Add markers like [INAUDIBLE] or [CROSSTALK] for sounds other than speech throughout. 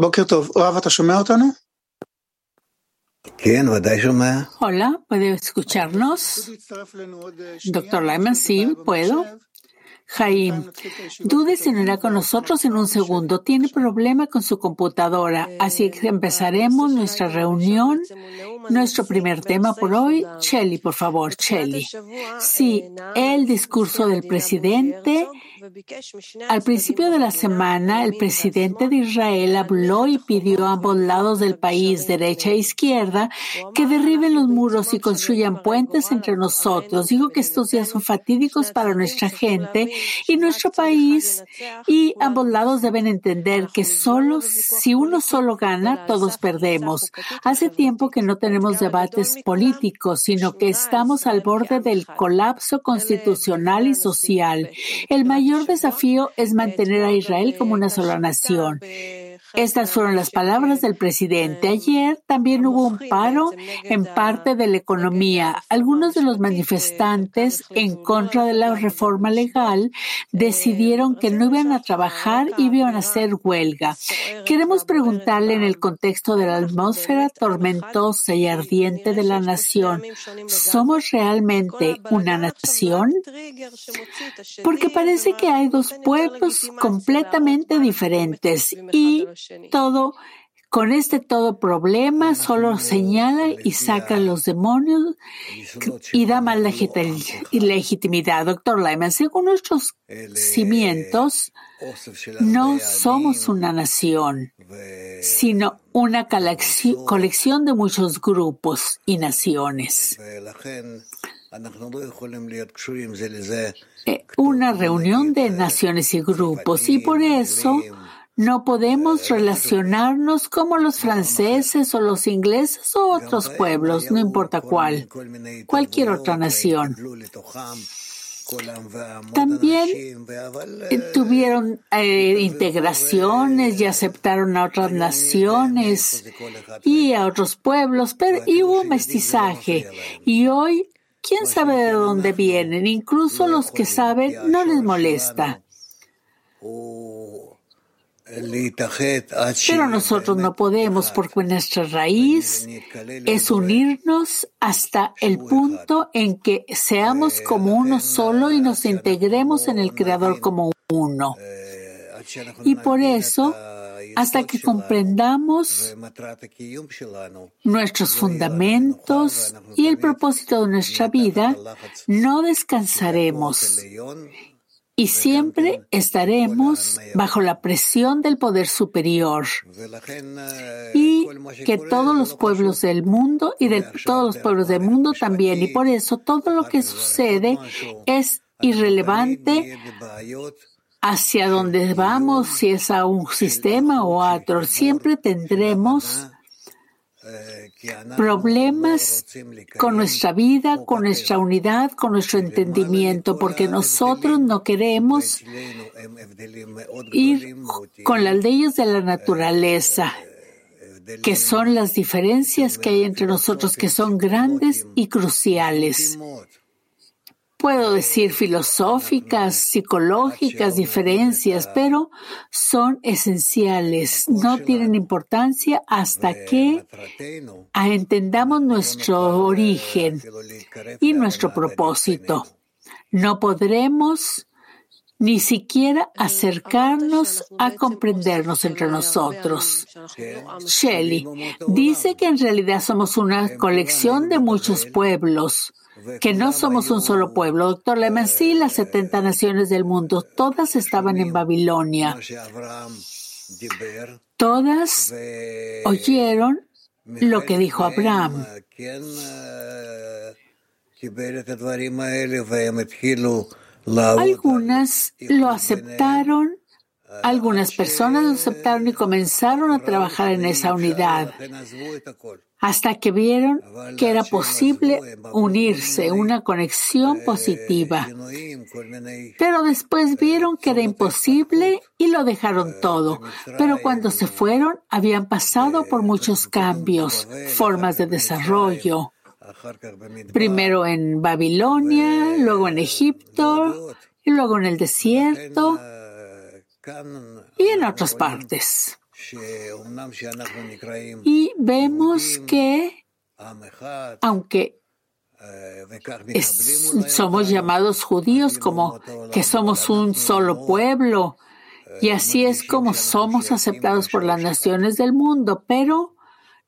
בוקר טוב. רב, אתה שומע אותנו? Hola, ¿puede escucharnos? Doctor Lyman, sí, puedo. Jaim, dude si no irá con nosotros en un segundo. Tiene problema con su computadora, así que empezaremos nuestra reunión. Nuestro primer tema por hoy, Shelly, por favor, Shelly. Sí, el discurso del presidente al principio de la semana, el presidente de Israel habló y pidió a ambos lados del país, derecha e izquierda, que derriben los muros y construyan puentes entre nosotros. Dijo que estos días son fatídicos para nuestra gente y nuestro país y ambos lados deben entender que solo si uno solo gana, todos perdemos. Hace tiempo que no tenemos debates políticos, sino que estamos al borde del colapso constitucional y social. El mayor mayor desafío es mantener a Israel como una sola nación. Estas fueron las palabras del presidente. Ayer también hubo un paro en parte de la economía. Algunos de los manifestantes en contra de la reforma legal decidieron que no iban a trabajar y iban a hacer huelga. Queremos preguntarle en el contexto de la atmósfera tormentosa y ardiente de la nación, ¿somos realmente una nación? Porque parece que hay dos pueblos completamente diferentes y todo, con este todo problema solo señala y saca a los demonios y da más legitimidad. Doctor Lyman, según nuestros cimientos, no somos una nación, sino una colección de muchos grupos y naciones. Eh, una reunión de naciones y grupos y por eso no podemos relacionarnos como los franceses o los ingleses o otros pueblos, no importa cuál, cualquier otra nación. También tuvieron eh, integraciones y aceptaron a otras naciones y a otros pueblos, pero y hubo mestizaje. Y hoy, ¿quién sabe de dónde vienen? Incluso los que saben no les molesta. Pero nosotros no podemos porque nuestra raíz es unirnos hasta el punto en que seamos como uno solo y nos integremos en el Creador como uno. Y por eso, hasta que comprendamos nuestros fundamentos y el propósito de nuestra vida, no descansaremos y siempre estaremos bajo la presión del poder superior y que todos los pueblos del mundo y de todos los pueblos del mundo también. Y por eso todo lo que sucede es irrelevante hacia donde vamos, si es a un sistema o a otro, siempre tendremos problemas con nuestra vida, con nuestra unidad, con nuestro entendimiento, porque nosotros no queremos ir con las leyes de la naturaleza, que son las diferencias que hay entre nosotros, que son grandes y cruciales puedo decir filosóficas, psicológicas, diferencias, pero son esenciales. No tienen importancia hasta que entendamos nuestro origen y nuestro propósito. No podremos ni siquiera acercarnos a comprendernos entre nosotros. Shelley dice que en realidad somos una colección de muchos pueblos que no somos un solo pueblo. Doctor Lehmann, sí, las 70 naciones del mundo, todas estaban en Babilonia. Todas oyeron lo que dijo Abraham. Algunas lo aceptaron algunas personas lo aceptaron y comenzaron a trabajar en esa unidad hasta que vieron que era posible unirse, una conexión positiva. Pero después vieron que era imposible y lo dejaron todo. Pero cuando se fueron, habían pasado por muchos cambios, formas de desarrollo. Primero en Babilonia, luego en Egipto, y luego en el desierto y en otras partes. Y vemos que, aunque somos llamados judíos como que somos un solo pueblo, y así es como somos aceptados por las naciones del mundo, pero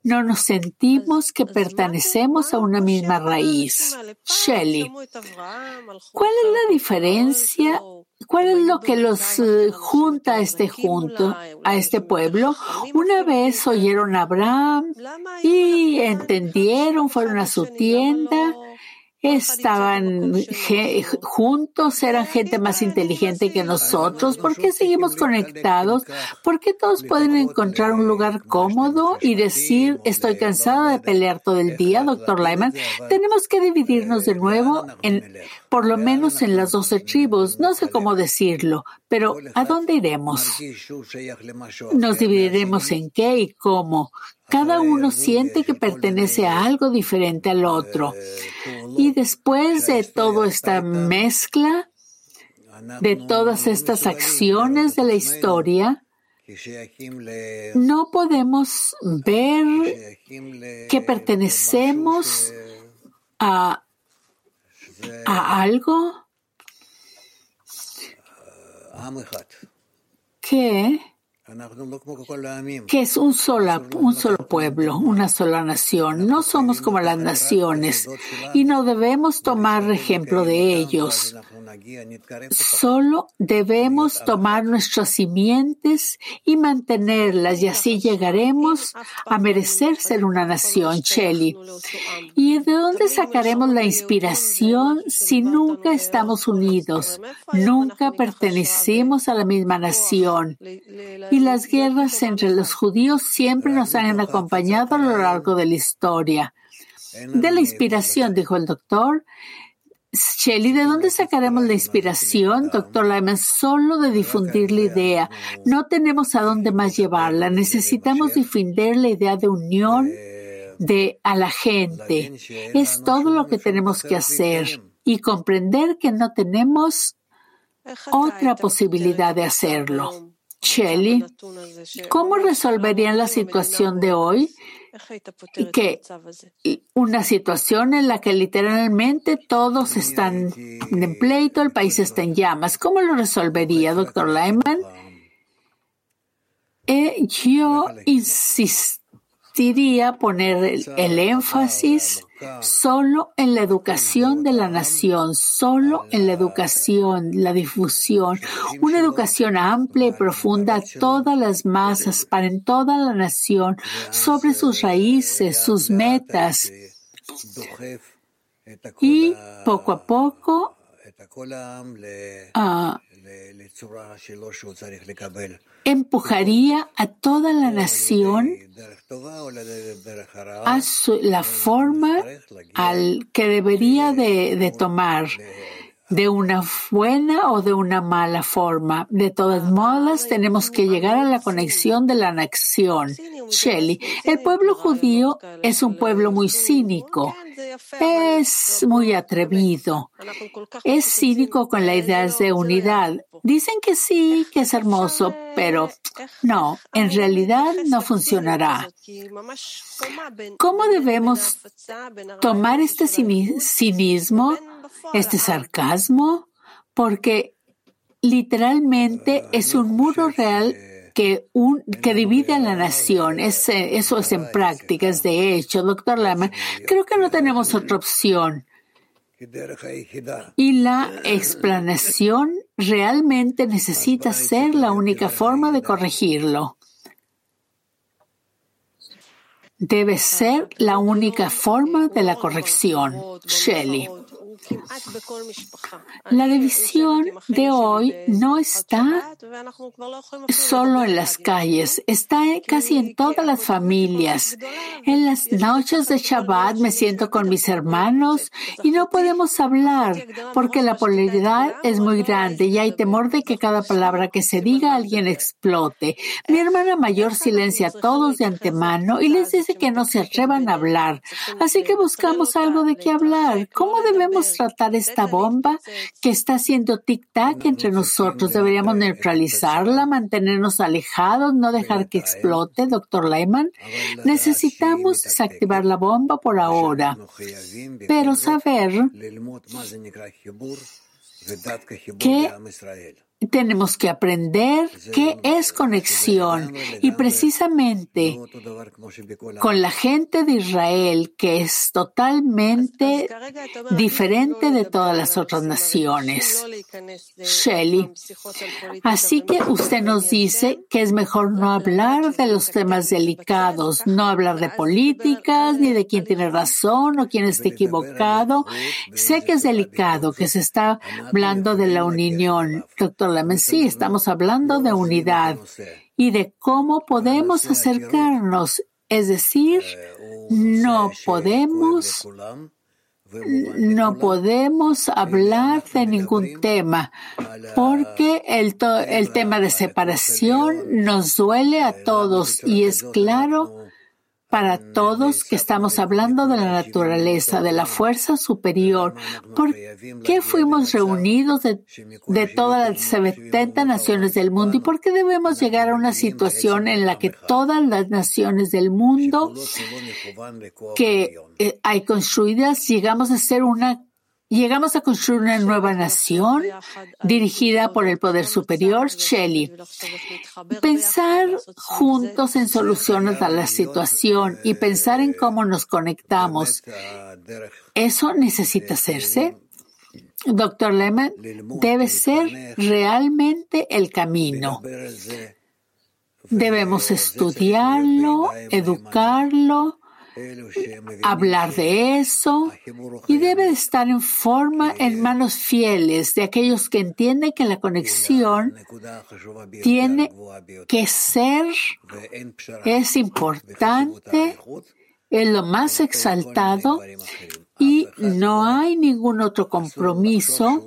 no nos sentimos que pertenecemos a una misma raíz. Shelley, ¿cuál es la diferencia? ¿Cuál es lo que los eh, junta a este junto, a este pueblo? Una vez oyeron a Abraham y entendieron, fueron a su tienda estaban juntos, eran gente más inteligente que nosotros. ¿Por qué seguimos conectados? ¿Por qué todos pueden encontrar un lugar cómodo y decir, estoy cansada de pelear todo el día, doctor Lyman? Tenemos que dividirnos de nuevo en, por lo menos en las doce tribus. No sé cómo decirlo, pero ¿a dónde iremos? Nos dividiremos en qué y cómo. Cada uno siente que pertenece a algo diferente al otro. Y después de toda esta mezcla, de todas estas acciones de la historia, no podemos ver que pertenecemos a, a algo que que es un, sola, un solo pueblo, una sola nación. No somos como las naciones y no debemos tomar ejemplo de ellos. Solo debemos tomar nuestras simientes y mantenerlas y así llegaremos a merecer ser una nación, Shelly. ¿Y de dónde sacaremos la inspiración si nunca estamos unidos? Nunca pertenecemos a la misma nación. Y las guerras entre los judíos siempre nos han acompañado a lo largo de la historia. De la inspiración, dijo el doctor, Shelly, ¿de dónde sacaremos la inspiración, doctor Lyman? Solo de difundir la idea. No tenemos a dónde más llevarla. Necesitamos difundir la idea de unión de a la gente. Es todo lo que tenemos que hacer y comprender que no tenemos otra posibilidad de hacerlo. Shelly, ¿cómo resolverían la situación de hoy? que una situación en la que literalmente todos están en pleito, el país está en llamas. ¿Cómo lo resolvería, doctor Lyman? Eh, yo insistiría poner el énfasis solo en la educación de la nación, solo en la educación, la difusión, una educación amplia y profunda a todas las masas, para en toda la nación, sobre sus raíces, sus metas. Y poco a poco, uh, empujaría a toda la nación a la forma al que debería de, tomar de una buena o de una mala forma. De todas modas, tenemos que llegar a la conexión de la nación. Shelley, el pueblo judío es un pueblo muy cínico es muy atrevido. Es cínico con la idea de unidad. Dicen que sí, que es hermoso, pero no, en realidad no funcionará. ¿Cómo debemos tomar este cinismo, este sarcasmo? Porque literalmente es un muro real que, un, que divide a la nación. Es, eso es en práctica, es de hecho. Doctor Lama, creo que no tenemos otra opción. Y la [LAUGHS] explanación realmente necesita ser la única forma de corregirlo. Debe ser la única forma de la corrección. Shelley. La división de hoy no está solo en las calles, está casi en todas las familias. En las noches de Shabbat me siento con mis hermanos y no podemos hablar porque la polaridad es muy grande y hay temor de que cada palabra que se diga alguien explote. Mi hermana mayor silencia a todos de antemano y les dice que no se atrevan a hablar. Así que buscamos algo de qué hablar. ¿Cómo debemos tratar esta bomba que está haciendo tic-tac entre nosotros? ¿Deberíamos neutralizarla, mantenernos alejados, no dejar que explote, doctor Lehman? Necesitamos desactivar la bomba por ahora, pero saber que tenemos que aprender qué es conexión y precisamente con la gente de Israel que es totalmente diferente de todas las otras naciones. Shelly. Así que usted nos dice que es mejor no hablar de los temas delicados, no hablar de políticas ni de quién tiene razón o quién está equivocado. Sé que es delicado, que se está hablando de la unión, doctor sí, estamos hablando de unidad y de cómo podemos acercarnos. Es decir, no podemos no podemos hablar de ningún tema porque el, el tema de separación nos duele a todos y es claro para todos que estamos hablando de la naturaleza, de la fuerza superior. ¿Por qué fuimos reunidos de, todas las 70 naciones del mundo y por qué debemos llegar a una situación en la que todas las naciones del mundo que eh, hay construidas llegamos a ser una Llegamos a construir una nueva nación dirigida por el poder superior, Shelley. Pensar juntos en soluciones a la situación y pensar en cómo nos conectamos, ¿eso necesita hacerse? Doctor Lehman, debe ser realmente el camino. Debemos estudiarlo, educarlo, hablar de eso y debe estar en forma en manos fieles de aquellos que entienden que la conexión tiene que ser, es importante, es lo más exaltado y no hay ningún otro compromiso.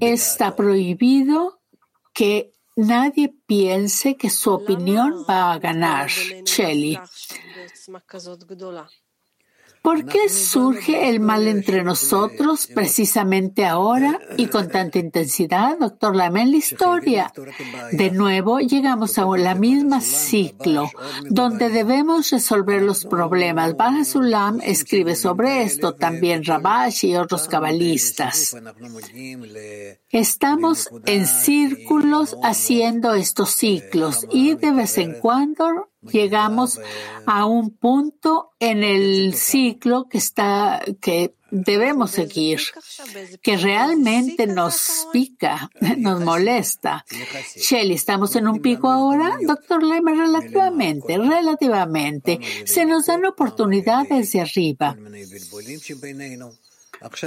Está prohibido que nadie piense que su opinión va a ganar, Shelley. ¿Por qué surge el mal entre nosotros precisamente ahora y con tanta intensidad, doctor Lam, en la historia? De nuevo, llegamos a la misma ciclo donde debemos resolver los problemas. Baja Sulam escribe sobre esto, también Rabash y otros cabalistas. Estamos en círculos haciendo estos ciclos y de vez en cuando llegamos a un punto en el ciclo que está, que debemos seguir, que realmente nos pica, nos molesta. Shelly, ¿estamos en un pico ahora? Doctor Lehmann, relativamente, relativamente. Se nos dan oportunidades de arriba.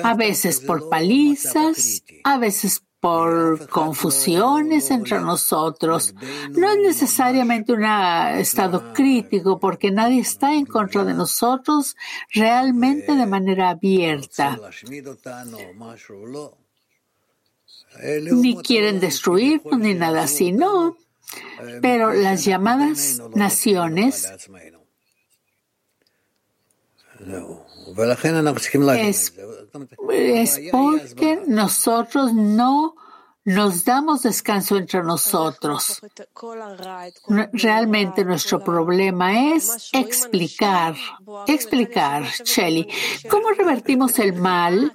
A veces por palizas, a veces por confusiones entre nosotros. No es necesariamente un estado crítico porque nadie está en contra de nosotros realmente de manera abierta. Ni quieren destruirnos ni nada así, no. Pero las llamadas naciones es, es porque nosotros no nos damos descanso entre nosotros. Realmente nuestro problema es explicar, explicar, Shelly, cómo revertimos el mal.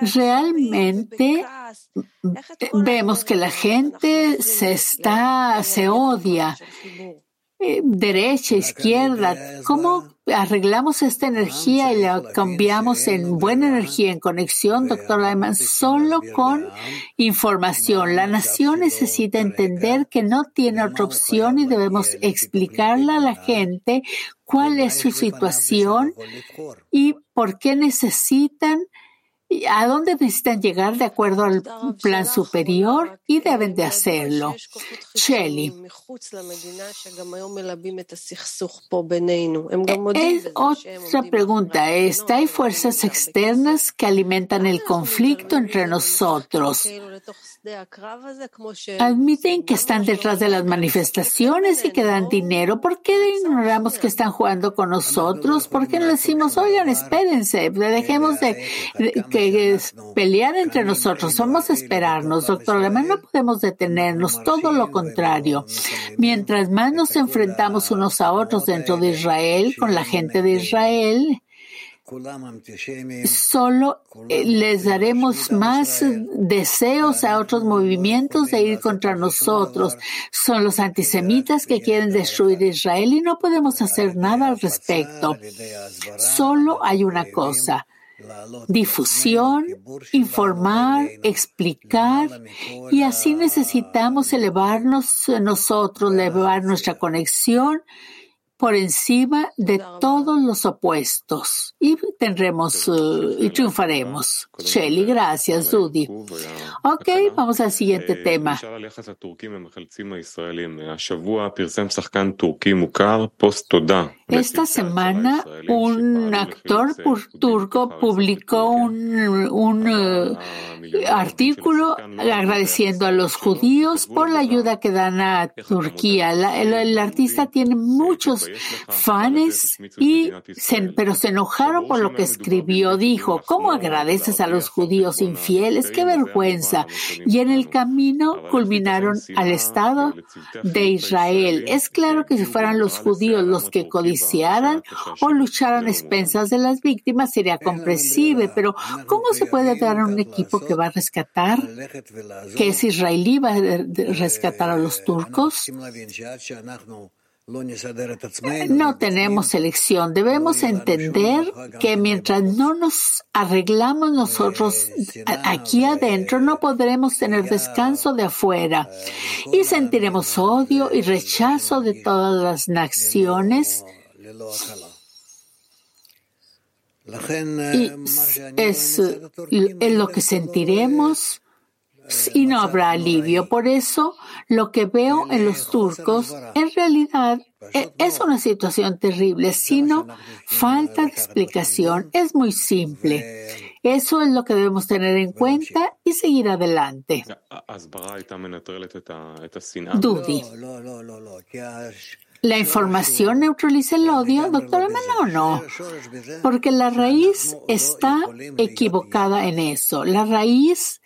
Realmente vemos que la gente se está, se odia eh, derecha, izquierda, ¿cómo arreglamos esta energía y la cambiamos en buena energía, en conexión, doctor Lyman, solo con información? La nación necesita entender que no tiene otra opción y debemos explicarle a la gente cuál es su situación y por qué necesitan a dónde necesitan llegar de acuerdo al plan superior y deben de hacerlo. Shelly. Es otra pregunta esta. Hay fuerzas externas que alimentan el conflicto entre nosotros. Admiten que están detrás de las manifestaciones y que dan dinero. ¿Por qué ignoramos que están jugando con nosotros? ¿Por qué no decimos, oigan, espérense, dejemos de, que pelear entre nosotros? Vamos a esperarnos, doctor Alemán, no podemos detenernos, todo lo contrario. Mientras más nos enfrentamos unos a otros dentro de Israel, con la gente de Israel, Solo eh, les daremos más deseos a otros movimientos de ir contra nosotros. Son los antisemitas que quieren destruir Israel y no podemos hacer nada al respecto. Solo hay una cosa difusión, informar, explicar y así necesitamos elevarnos nosotros, elevar nuestra conexión por encima de todos los opuestos. Y tendremos uh, y triunfaremos. Shelly, gracias, Dudi. Ok, vamos al siguiente tema. Esta semana un actor turco publicó un, un uh, artículo agradeciendo a los judíos por la ayuda que dan a Turquía. el, artista tiene muchos fans y pero se enojaron por lo que escribió. Dijo, ¿cómo agradeces a los judíos infieles? ¡Qué vergüenza! Y en el camino culminaron al Estado de Israel. Es claro que si fueran los judíos los que codiciaran o lucharan a expensas de las víctimas sería comprensible, pero ¿cómo se puede dar a un equipo que va a rescatar, que es israelí, va a rescatar a los turcos? No tenemos elección. Debemos entender que mientras no nos arreglamos nosotros aquí adentro, no podremos tener descanso de afuera y sentiremos odio y rechazo de todas las naciones. Y es, es lo que sentiremos y no habrá alivio. Por eso, lo que veo en los turcos en realidad e, es una situación terrible, sino falta de explicación. Es muy simple. Eso es lo que debemos tener en cuenta y seguir adelante. Dudi. ¿La información neutraliza el odio, doctora No, no, porque la raíz está equivocada en eso. La raíz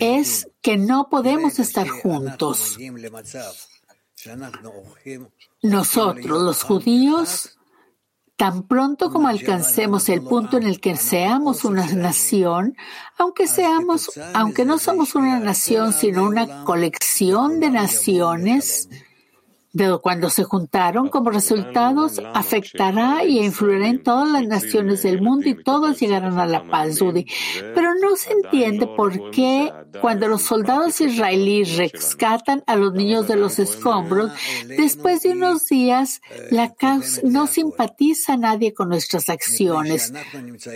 es que no podemos estar juntos. Nosotros, los judíos, tan pronto como alcancemos el punto en el que seamos una nación, aunque seamos, aunque no somos una nación, sino una colección de naciones, de cuando se juntaron como resultados afectará y influirá en todas las naciones del mundo y todos llegarán a la paz, Judy. Pero no se entiende por qué cuando los soldados israelíes rescatan a los niños de los escombros, después de unos días la causa no simpatiza a nadie con nuestras acciones.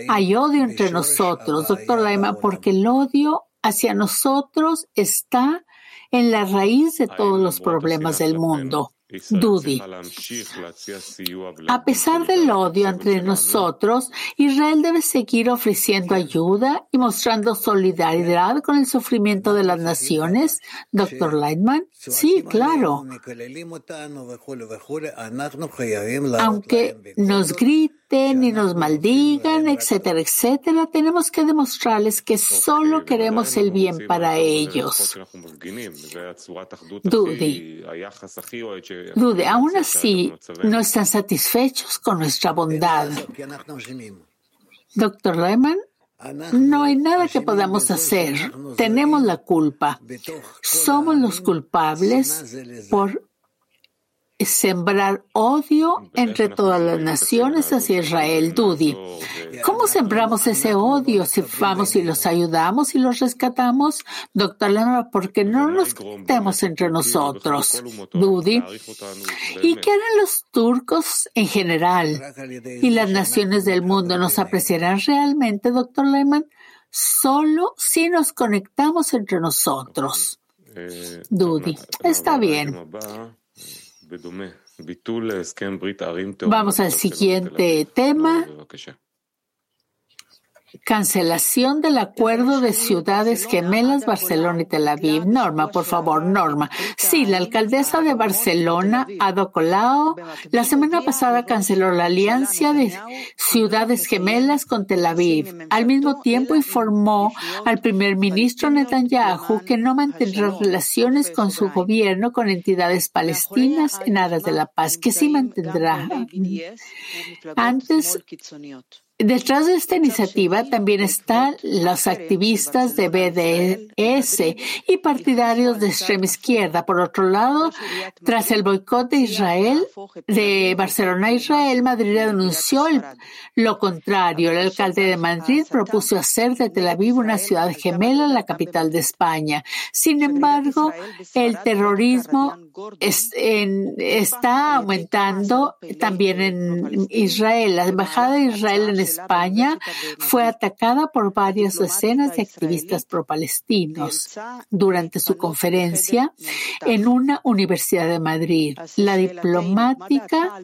Hay odio entre nosotros, doctor Laima, porque el odio hacia nosotros está en la raíz de todos los problemas del mundo. Dudi. A pesar del odio entre nosotros, Israel debe seguir ofreciendo ayuda y mostrando solidaridad con el sufrimiento de las naciones. Doctor Lightman, sí, claro. Aunque nos griten y nos maldigan, etcétera, etcétera, tenemos que demostrarles que solo queremos el bien para ellos. Dude, Dude, aún así no están satisfechos con nuestra bondad. Doctor Lehman, no hay nada que podamos hacer. Tenemos la culpa. Somos los culpables por sembrar odio entre todas las naciones hacia Israel, Dudi. ¿Cómo sembramos ese odio si vamos y los ayudamos y los rescatamos? Doctor Leonora, porque no nos quitemos entre nosotros, Dudi. ¿Y qué harán los turcos en general? ¿Y las naciones del mundo nos apreciarán realmente, doctor Lehman? solo si nos conectamos entre nosotros. Dudi, está bien. Vamos al siguiente tema. Cancelación del acuerdo de ciudades gemelas Barcelona y Tel Aviv. Norma, por favor, Norma. Sí, la alcaldesa de Barcelona, Ado Colau, la semana pasada canceló la alianza de ciudades gemelas con Tel Aviv. Al mismo tiempo informó al primer ministro Netanyahu que no mantendrá relaciones con su gobierno con entidades palestinas en aras de la paz, que sí mantendrá. Antes Detrás de esta iniciativa también están los activistas de BDS y partidarios de extrema izquierda. Por otro lado, tras el boicot de Israel, de Barcelona a Israel, Madrid denunció lo contrario. El alcalde de Madrid propuso hacer de Tel Aviv una ciudad gemela la capital de España. Sin embargo, el terrorismo está aumentando también en Israel. La embajada de Israel en España fue atacada por varias decenas de activistas pro-palestinos durante su conferencia en una universidad de Madrid. La diplomática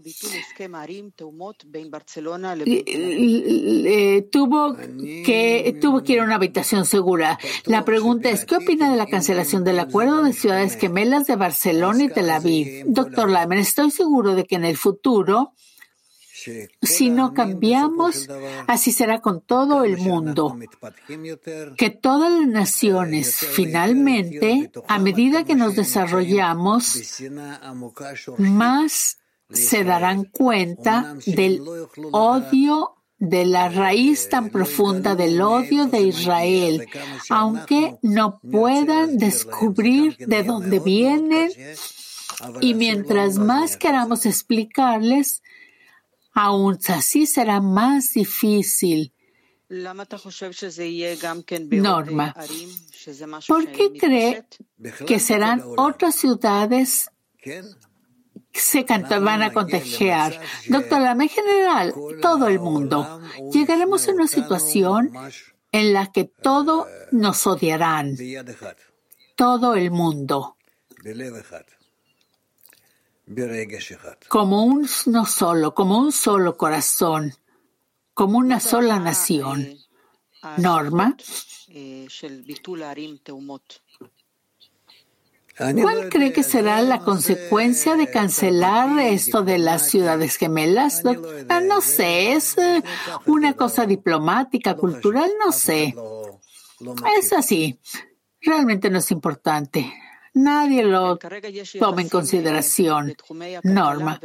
tuvo que tuvo que ir a una habitación segura. La pregunta es, ¿qué opina de la cancelación del acuerdo de ciudades gemelas de Barcelona y Tel Aviv? Doctor Lyman, estoy seguro de que en el futuro si no cambiamos, así será con todo el mundo. Que todas las naciones, finalmente, a medida que nos desarrollamos, más se darán cuenta del odio de la raíz tan profunda del odio de Israel, aunque no puedan descubrir de dónde vienen. Y mientras más queramos explicarles, Aún así será más difícil. Norma, ¿por qué cree que serán otras ciudades que se van a contagiar? Doctor Lama, en general, todo el mundo. Llegaremos a una situación en la que todo nos odiarán. Todo el mundo como un no solo, como un solo corazón, como una sola nación. Norma. ¿Cuál cree que será la consecuencia de cancelar esto de las ciudades gemelas? Ah, no sé, es eh, una cosa diplomática, cultural, no sé. Es así. Realmente no es importante. Nadie lo toma en consideración. Norma.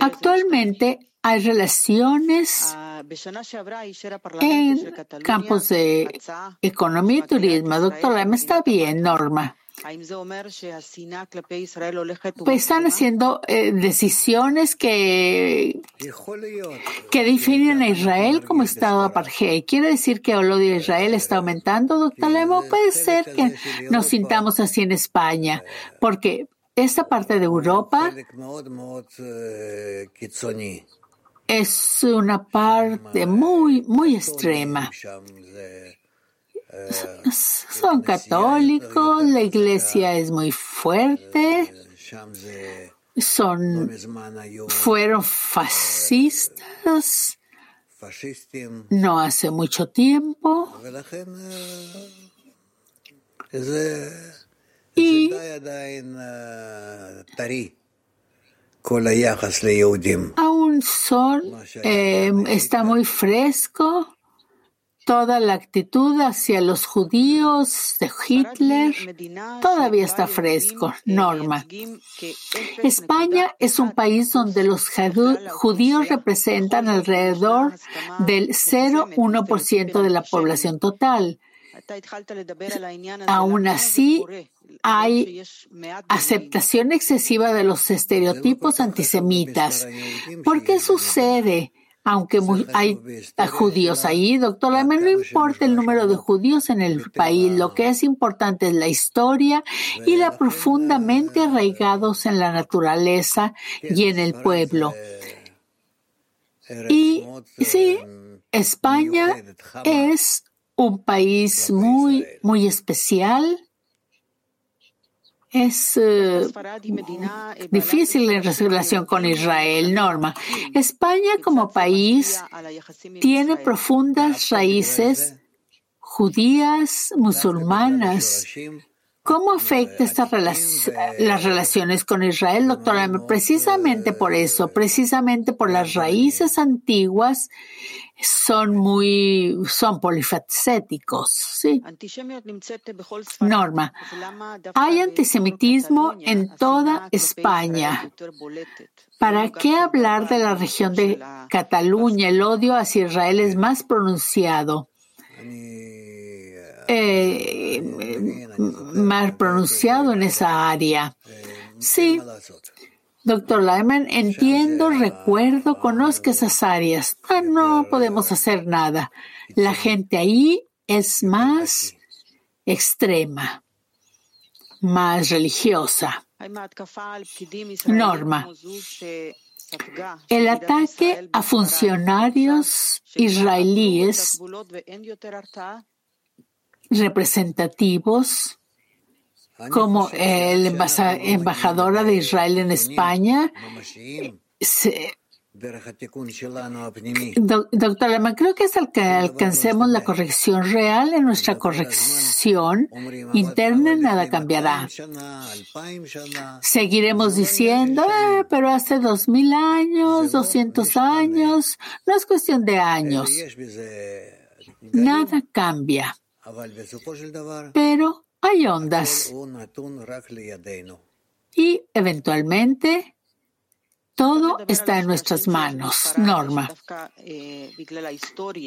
Actualmente hay relaciones en campos de economía y turismo. Doctora, me está bien, Norma. Pues están haciendo eh, decisiones que, que definen a Israel como Estado apartheid. ¿Quiere decir que el odio de Israel está aumentando, doctor Lemo? Puede ser que nos sintamos así en España, porque esta parte de Europa es una parte muy, muy extrema son católicos, la iglesia es muy fuerte, son, fueron fascistas. no hace mucho tiempo. Y aún son, eh, está muy fresco toda la actitud hacia los judíos de Hitler todavía está fresco. Norma. España es un país donde los judíos representan alrededor del 0,1% de la población total. Aún así, hay aceptación excesiva de los estereotipos antisemitas. ¿Por qué sucede? Aunque hay judíos ahí, doctor no importa el número de judíos en el país, lo que es importante es la historia y la profundamente arraigados en la naturaleza y en el pueblo. Y sí, España es un país muy, muy especial. Es eh, difícil en relación con Israel, Norma. España como país tiene profundas raíces judías, musulmanas, ¿Cómo afecta esta las relaciones con Israel, doctora? Precisamente por eso, precisamente por las raíces antiguas, son muy, son polifacéticos, ¿sí? Norma, hay antisemitismo en toda España. ¿Para qué hablar de la región de Cataluña? El odio hacia Israel es más pronunciado. Eh, más pronunciado en esa área. Sí, doctor Lyman, entiendo, recuerdo, conozco esas áreas. No podemos hacer nada. La gente ahí es más extrema, más religiosa. Norma. El ataque a funcionarios israelíes representativos como el embajadora de Israel en España. doctor Lema, creo que hasta que alcancemos la corrección real en nuestra corrección interna, nada cambiará. Seguiremos diciendo, ah, pero hace dos mil años, doscientos años, no es cuestión de años. Nada cambia. Pero hay ondas. Y eventualmente todo está en nuestras manos. Norma.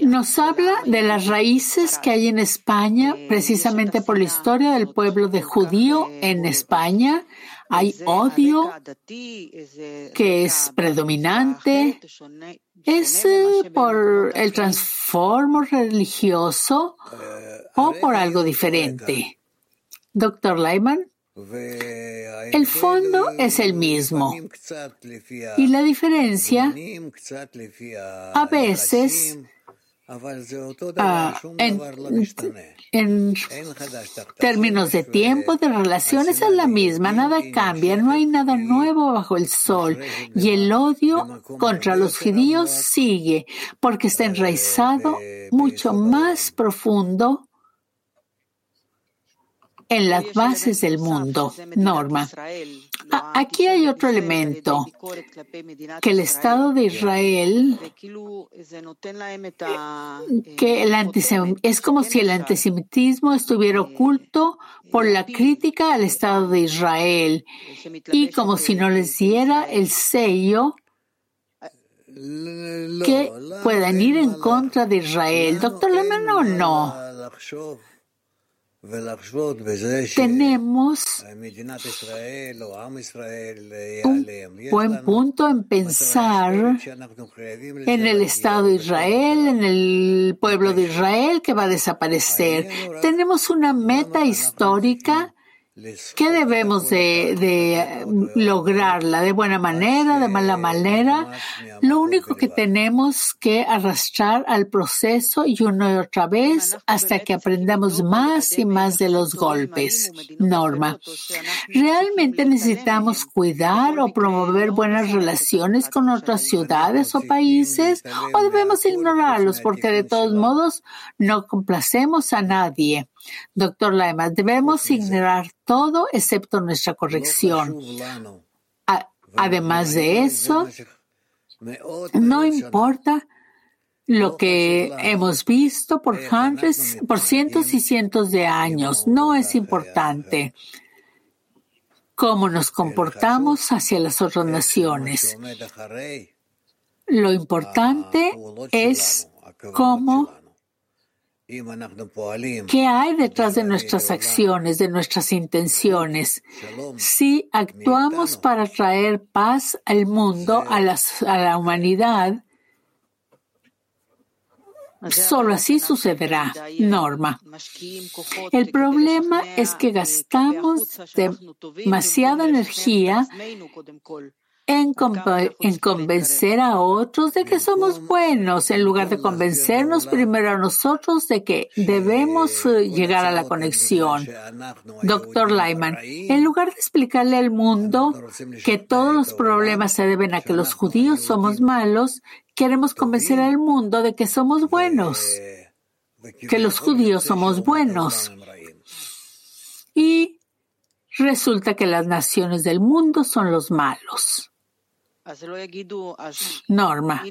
Nos habla de las raíces que hay en España, precisamente por la historia del pueblo de judío en España. Hay odio que es predominante. ¿Es por el transformo religioso o por algo diferente? Doctor Lyman, el fondo es el mismo y la diferencia a veces en, términos de tiempo, de relaciones, es la misma, nada cambia, no hay nada nuevo bajo el sol. Y el odio contra los judíos sigue, porque está enraizado mucho más profundo en las bases del mundo. Norma. Aquí hay otro elemento, que el Estado de Israel, que el es como si el antisemitismo estuviera oculto por la crítica al Estado de Israel y como si no les diera el sello que puedan ir en contra de Israel. Doctor Lehmann, no, no. Tenemos un buen punto en pensar en el Estado de Israel, en el pueblo de Israel que va a desaparecer. Tenemos una meta histórica ¿Qué debemos de, lograrla? ¿De buena manera? ¿De mala manera? Lo único que tenemos que arrastrar al proceso y una y otra vez hasta que aprendamos más y más de los golpes. Norma. ¿Realmente necesitamos cuidar o promover buenas relaciones con otras ciudades o países? ¿O debemos ignorarlos porque de todos modos no complacemos a nadie? Doctor Laima, debemos ignorar todo excepto nuestra corrección. Además de eso, no importa lo que hemos visto por, por cientos y cientos de años, no es importante cómo nos comportamos hacia las otras naciones. Lo importante es cómo ¿Qué hay detrás de nuestras acciones, de nuestras intenciones? Si actuamos para traer paz al mundo, a la, a la humanidad, Solo así sucederá, Norma. El problema es que gastamos demasiada energía en, convencer a otros de que somos buenos, en lugar de convencernos primero a nosotros de que debemos eh, llegar a la conexión. Doctor Lyman, en lugar de explicarle al mundo que todos los problemas se deben a que los judíos somos malos, queremos convencer al mundo de que somos buenos, que los judíos somos buenos. Y resulta que las naciones del mundo son los malos. Norma.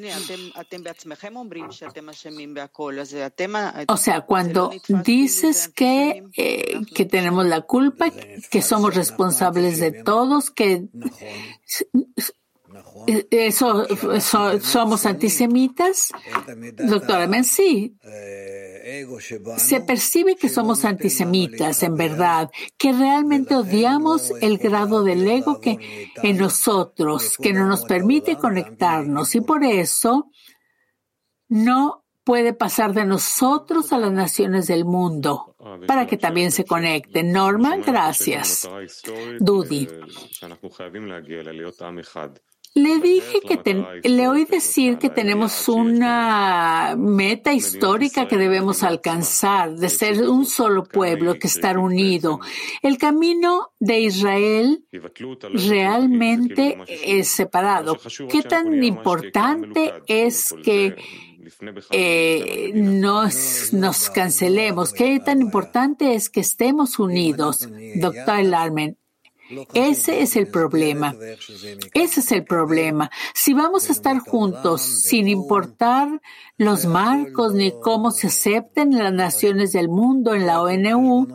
O sea, cuando dices que, eh, que tenemos la culpa, que somos responsables de todos, que eso, somos antisemitas, doctora Men, sí. Se percibe que somos antisemitas, en verdad, que realmente odiamos el grado del ego que en nosotros, que no nos permite conectarnos y por eso no puede pasar de nosotros a las naciones del mundo para que también se conecten. Norma, gracias. Dudi. Le dije que le oí decir que tenemos una meta histórica que debemos alcanzar, de ser un solo pueblo, que estar unido. El camino de Israel realmente es separado. ¿Qué tan importante es que eh, nos, nos cancelemos? ¿Qué tan importante es que estemos unidos? Doctor Larmen, ese es el problema. Ese es el problema. Si vamos a estar juntos sin importar los marcos ni cómo se acepten las naciones del mundo en la ONU,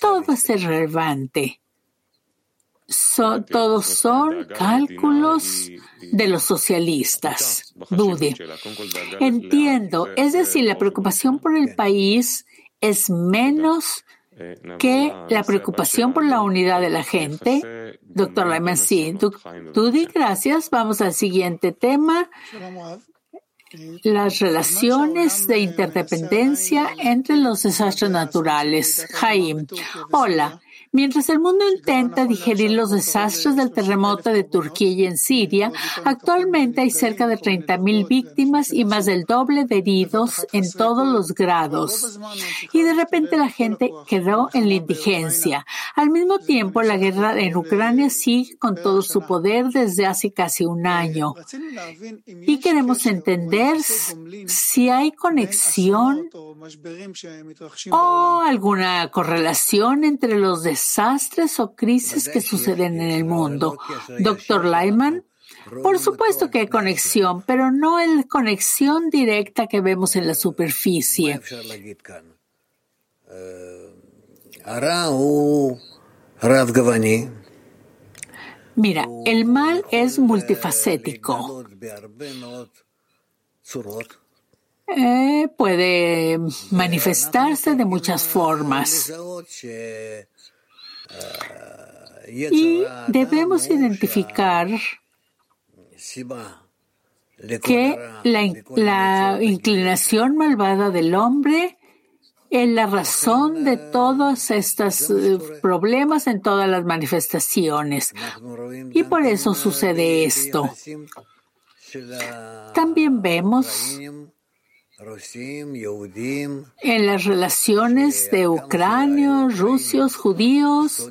todo es irrelevante. todos son cálculos de los socialistas. Dude. Entiendo. Es decir, la preocupación por el país es menos que la preocupación por la unidad de la gente. Doctor Lyman, sí. Tudy, gracias. Vamos al siguiente tema. Las relaciones de interdependencia entre los desastres naturales. Jaim. Hola. Mientras el mundo intenta digerir los desastres del terremoto de Turquía y en Siria, actualmente hay cerca de 30.000 víctimas y más del doble de heridos en todos los grados. Y de repente la gente quedó en la indigencia. Al mismo tiempo, la guerra en Ucrania sigue con todo su poder desde hace casi un año. Y queremos entender si hay conexión o alguna correlación entre los desastres desastres o crisis que suceden en el mundo. Doctor Lyman, por supuesto que hay conexión, pero no es conexión directa que vemos en la superficie. Mira, el mal es multifacético. Eh, puede manifestarse de muchas formas. Y debemos identificar que la, inclinación malvada del hombre es la razón de todos estos eh, problemas en todas las manifestaciones. Y por eso sucede esto. También vemos en las relaciones de ucranios, rusios, judíos,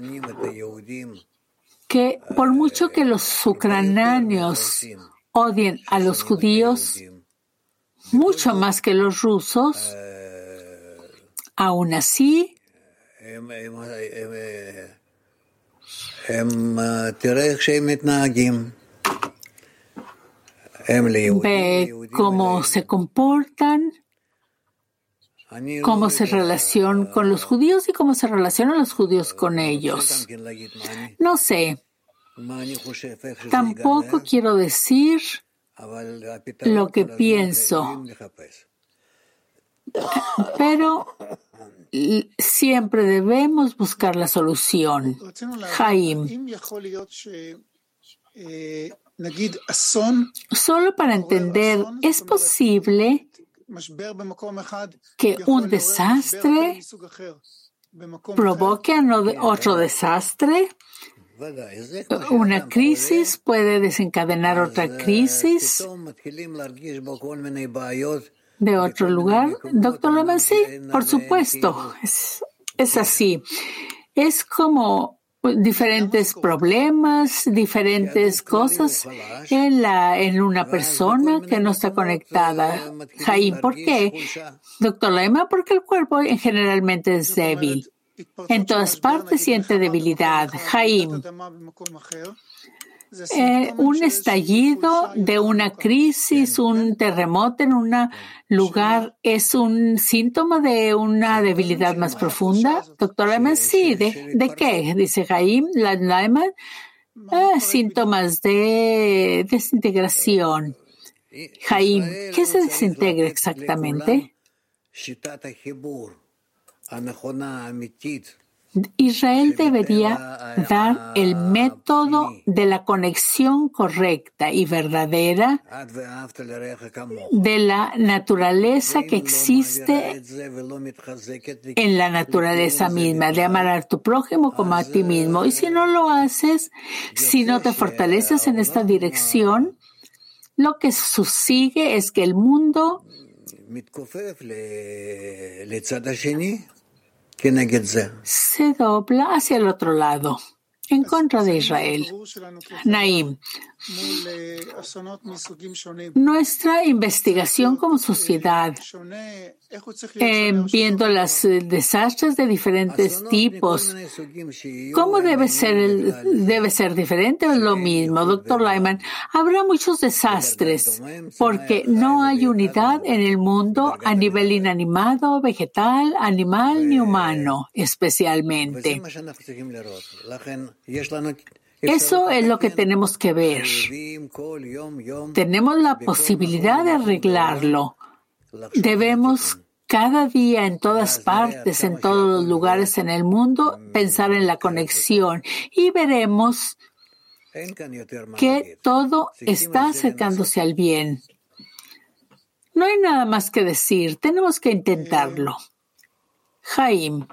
que por mucho que los ucranianos odien a los judíos mucho más que los rusos, aún así ve cómo se comportan, cómo se relacionan con los judíos y cómo se relacionan los judíos con ellos. No sé. Tampoco quiero decir lo que pienso, [COUGHS] pero siempre debemos buscar la solución. Jaim. Solo para entender, es posible que un desastre provoque otro desastre. una crisis puede desencadenar otra crisis de otro lugar. Doctor sí, por supuesto, es, es así. Es como diferentes problemas, diferentes cosas en, la, en una persona que no está conectada. Jaime, ¿por qué? Doctor Lema, porque el cuerpo generalmente es débil. En todas partes siente debilidad. Jaime, eh, un estallido de una crisis, un terremoto en un lugar, ¿es un síntoma de una debilidad más profunda? Doctor Lehmann, sí. ¿De, qué? Dice Jaime Lehmann. Eh, síntomas de desintegración. Jaime, ¿qué se desintegra exactamente? Israel debería dar el método de la conexión correcta y verdadera de la naturaleza que existe en la naturaleza misma, de amar a tu prójimo como a ti mismo. Y si no lo haces, si no te fortaleces en esta dirección, lo que sucede es que el mundo se dobla hacia el otro lado, en contra de Israel. Naim, nuestra investigación como sociedad, eh, viendo los desastres de diferentes tipos, ¿cómo debe ser, debe ser diferente o lo mismo? Doctor Lyman, habrá muchos desastres porque no hay unidad en el mundo a nivel inanimado, vegetal, animal ni humano, especialmente. Eso es lo que tenemos que ver. Tenemos la posibilidad de arreglarlo. Debemos cada día, en todas partes, en todos los lugares en el mundo, pensar en la conexión y veremos que todo está acercándose al bien. No hay nada más que decir, tenemos que intentarlo. Jaime.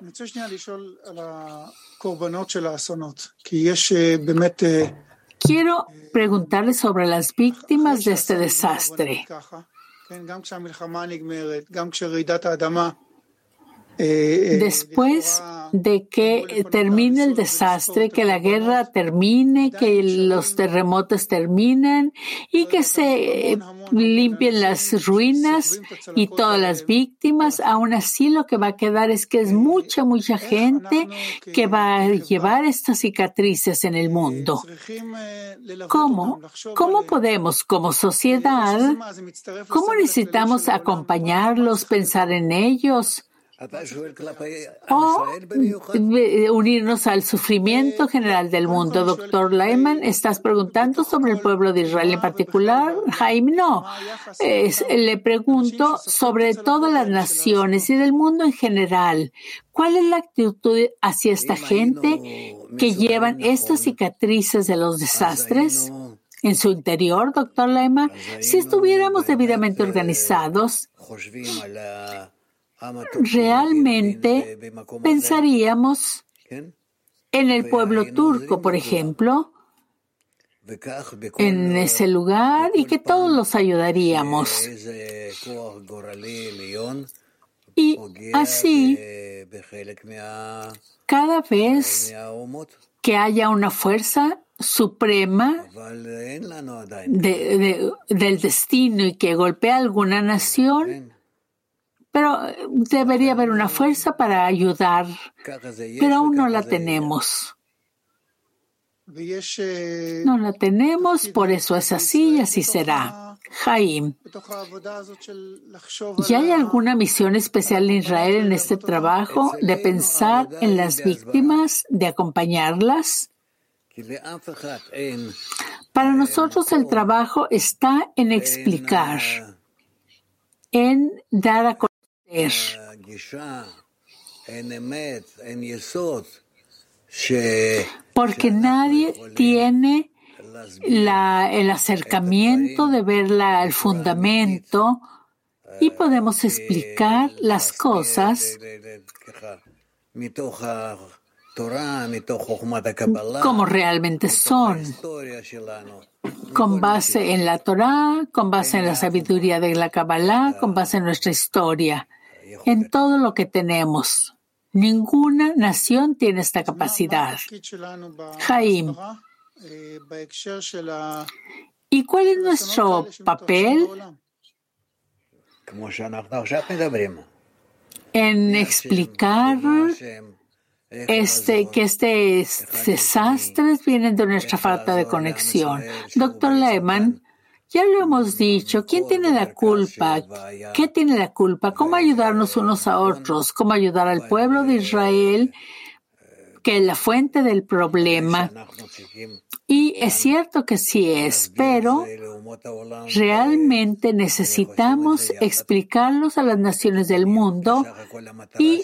Quiero preguntarle sobre las víctimas de este desastre. Eh, eh, Después de que termine el desastre, que la guerra termine, que los terremotos terminen y que se eh, limpien las ruinas y todas las víctimas, aún así lo que va a quedar es que es mucha, mucha gente que va a llevar estas cicatrices en el mundo. ¿Cómo? ¿Cómo podemos como sociedad, cómo necesitamos acompañarlos, pensar en ellos? O unirnos al sufrimiento general del mundo. Doctor Lyman, ¿estás preguntando sobre el pueblo de Israel en particular? Jaime, no. le pregunto sobre todas las naciones y del mundo en general. ¿Cuál es la actitud hacia esta gente que llevan estas cicatrices de los desastres? En su interior, doctor Lema, si estuviéramos debidamente organizados, realmente pensaríamos en el pueblo turco, por ejemplo, en ese lugar y que todos los ayudaríamos. Y así, cada vez que haya una fuerza suprema del destino y que golpea alguna nación, pero eh, debería haber una fuerza para ayudar, pero aún no la tenemos. No la tenemos, por eso es así y así será. Jaim, ¿y hay alguna misión especial en Israel en este trabajo de pensar en las víctimas, de acompañarlas? Para nosotros el trabajo está en explicar, en dar a porque nadie tiene el acercamiento de ver el fundamento y podemos explicar las cosas como realmente son, con base en la Torah, con base en la sabiduría de la Kabbalah, con base en nuestra historia, en todo lo que tenemos. Ninguna nación tiene esta capacidad. Jaim. ¿Y cuál es nuestro papel? En explicar este, que este desastres vienen de nuestra falta de conexión. Doctor Lehman, ya lo hemos dicho, ¿quién tiene la culpa? ¿Qué tiene la culpa? ¿Cómo ayudarnos unos a otros? ¿Cómo ayudar al pueblo de Israel? que es la fuente del problema. Y es cierto que sí es, pero realmente necesitamos explicarlos a las naciones del mundo y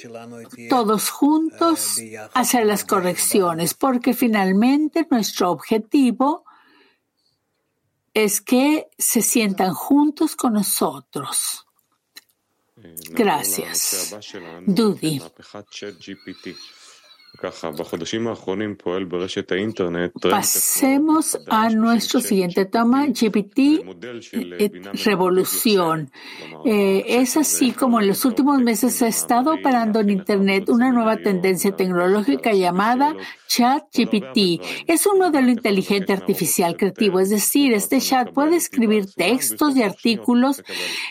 todos juntos hacer las correcciones, porque finalmente nuestro objetivo es que se sientan juntos con nosotros. Gracias. Dudi. Pasemos a nuestro siguiente tema, GPT eh, Revolución. Eh, es así como en los últimos meses ha estado operando en Internet una nueva tendencia tecnológica llamada Chat GPT. Es un modelo inteligente artificial creativo, es decir, este chat puede escribir textos y artículos,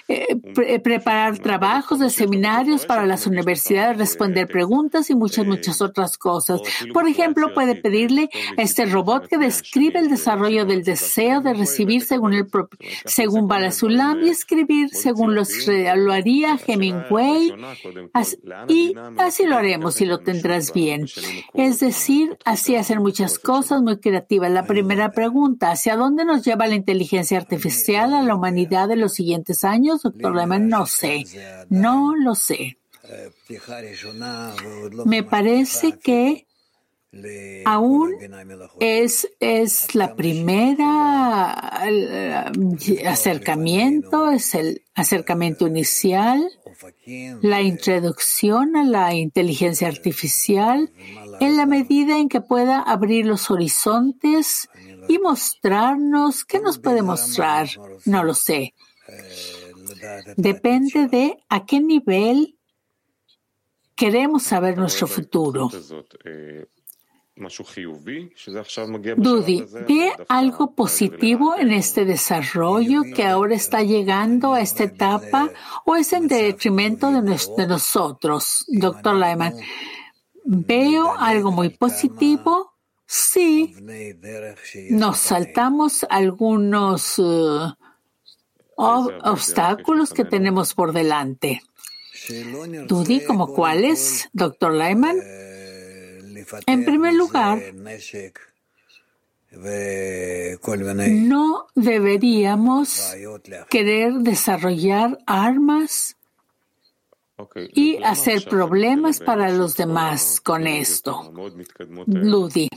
eh, preparar trabajos de seminarios para las universidades, responder preguntas y muchas, muchas otras cosas. Por ejemplo, puede pedirle a este robot que describe el desarrollo del deseo de recibir según el según Balasulam y escribir según los, lo haría Hemingway. y así lo haremos y lo tendrás bien. Es decir, así hacer muchas cosas muy creativas. La primera pregunta, ¿hacia dónde nos lleva la inteligencia artificial a la humanidad de los siguientes años? Doctor Lehmann, no sé. No lo sé. Me parece que aún es, es la primera acercamiento, es el acercamiento inicial, la introducción a la inteligencia artificial en la medida en que pueda abrir los horizontes y mostrarnos, ¿qué nos puede mostrar? No lo sé. Depende de a qué nivel queremos saber nuestro futuro. Dudi, ¿ve algo positivo en este desarrollo que ahora está llegando a esta etapa o es en detrimento de, nosotros, doctor Lyman? ¿Veo algo muy positivo? Sí. Nos saltamos algunos uh, obstáculos que tenemos por delante. Dudi, ¿como cuáles, doctor Lyman? En primer lugar, no deberíamos querer desarrollar armas y hacer problemas para los demás con esto. Ludi.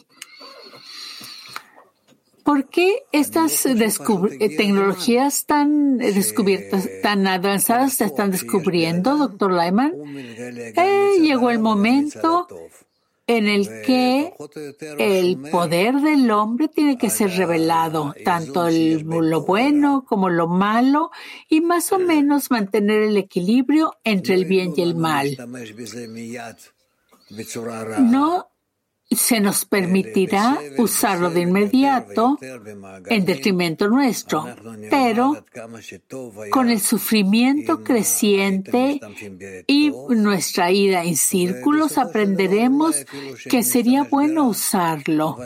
¿Por qué estas tecnologías tan descubiertas, tan avanzadas se están descubriendo, doctor Lyman? Eh, llegó el momento en el que el poder del hombre tiene que ser revelado, tanto lo bueno como lo malo, y más o menos mantener el equilibrio entre el bien y el mal. No se nos permitirá usarlo de inmediato en detrimento nuestro, pero con el sufrimiento creciente y nuestra ida en círculos aprenderemos que sería bueno usarlo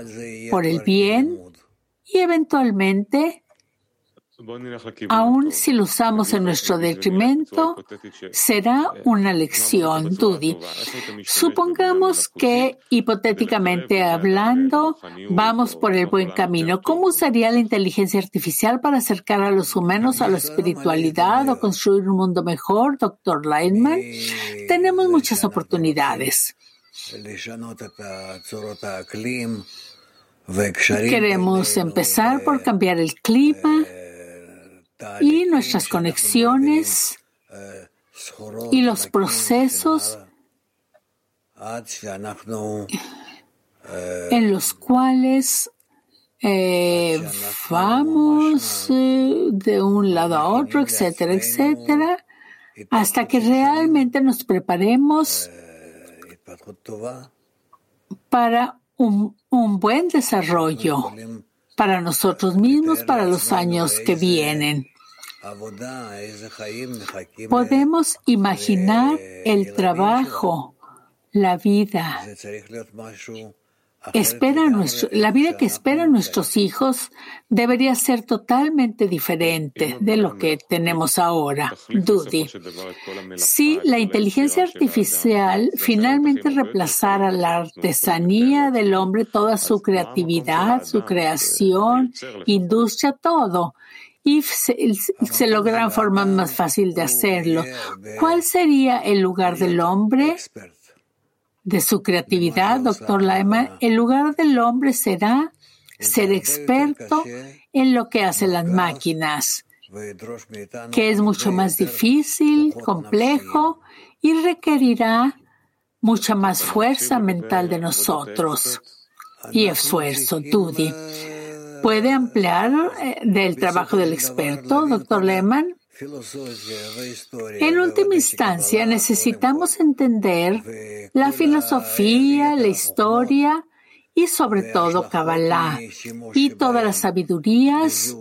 por el bien y eventualmente Aún si lo usamos en nuestro detrimento, será una lección, Dudi. Supongamos que, hipotéticamente hablando, vamos por el buen camino. ¿Cómo usaría la inteligencia artificial para acercar a los humanos a la espiritualidad o construir un mundo mejor, doctor Lightman? Tenemos muchas oportunidades. Queremos empezar por cambiar el clima y nuestras conexiones y los procesos en los cuales eh, vamos eh, de un lado a otro, etcétera, etcétera, hasta que realmente nos preparemos para un, un buen desarrollo para nosotros mismos para los años que vienen. Podemos imaginar el trabajo, la vida, espera nuestro, la vida que esperan nuestros hijos debería ser totalmente diferente de lo que tenemos ahora. Dudy. Si la inteligencia artificial finalmente reemplazara la artesanía del hombre, toda su creatividad, su creación, industria, todo, y se, se lograran formas más fácil de hacerlo, ¿cuál sería el lugar del hombre? De su creatividad, doctor Lyman, el lugar del hombre será ser experto en lo que hacen las máquinas, que es mucho más difícil, complejo y requerirá mucha más fuerza mental de nosotros y esfuerzo, Dudy. ¿Puede ampliar eh, del trabajo del experto, doctor Lehman? En última instancia, necesitamos entender la filosofía, la historia y sobre todo Kabbalah y todas las sabidurías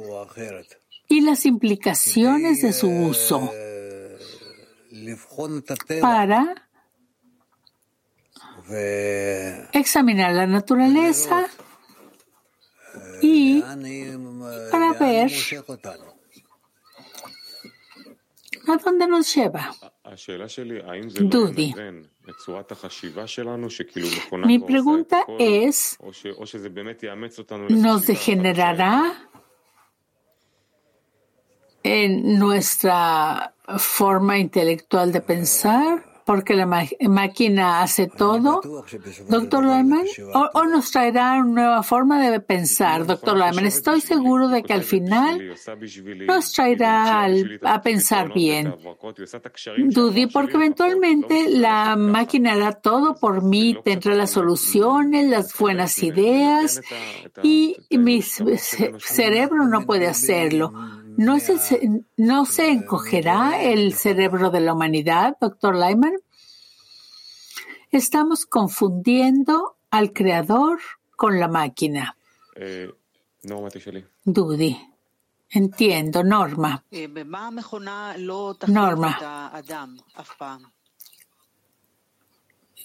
y las implicaciones de su uso para examinar la naturaleza y para ver ¿A dónde nos lleva? Dudy. Mi pregunta es, ¿nos degenerará en nuestra forma intelectual de pensar? Porque la máquina hace todo, doctor Lyman, o, nos traerá una nueva forma de pensar, doctor Lyman. Estoy seguro de que al final nos traerá a pensar bien. Dudy, porque eventualmente la máquina hará todo por mí, tendrá las soluciones, las buenas ideas y mi cerebro no puede hacerlo. ¿No se, ¿No se encogerá el cerebro de la humanidad, doctor Lyman? Estamos confundiendo al creador con la máquina. Eh, Dudy. Entiendo, Norma. Eh, Norma.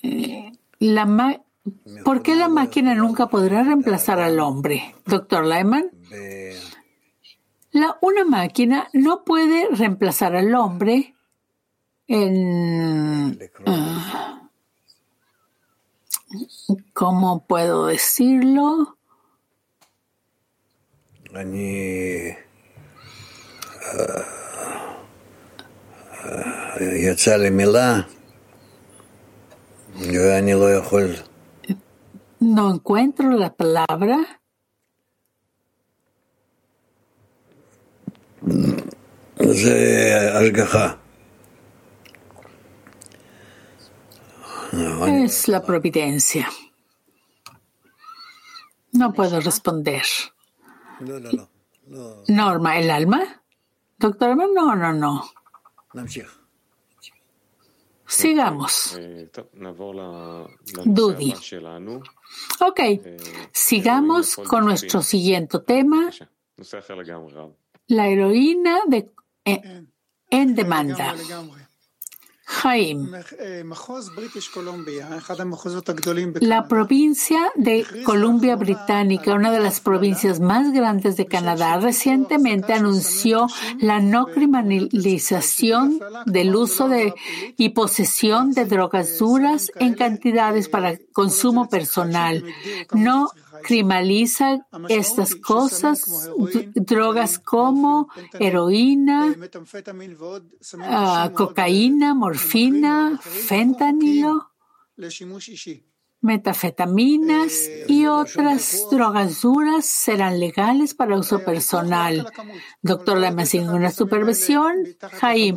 Eh, la ¿Por qué la máquina nunca podrá reemplazar al hombre? Doctor Lyman. La, una máquina no puede reemplazar al hombre en... Uh, ¿Cómo puedo decirlo? No encuentro la palabra. Es la providencia. No puedo responder. Norma, ¿el alma? Doctor, no, no, no. Sigamos. Dudy. Ok, sigamos con nuestro siguiente tema la heroína de, eh, en [LAUGHS] demanda. Jaim. La provincia de Columbia Británica, una de las provincias más grandes de Canadá, recientemente anunció la no criminalización del uso de y posesión de drogas duras en cantidades para consumo personal. No criminaliza estas cosas, drogas como heroína, ah, cocaína, morfina, fentanilo, metafetaminas eh, y otras drogas duras serán legales para uso personal. Doctor Lama, sin una supervisión, Jaim,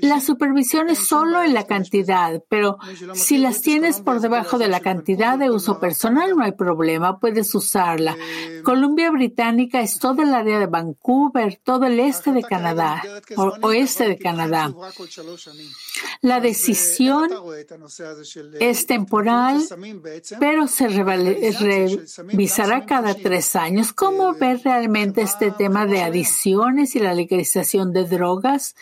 la supervisión es solo en la cantidad, pero si las tienes por debajo de la cantidad de uso personal, no hay problema, puedes usarla. Columbia Británica es todo el área de Vancouver, todo el este de Canadá, o oeste de Canadá. La decisión es temporal pero se revisará cada tres años. ¿Cómo ver realmente este tema de adicciones y la legalización de drogas,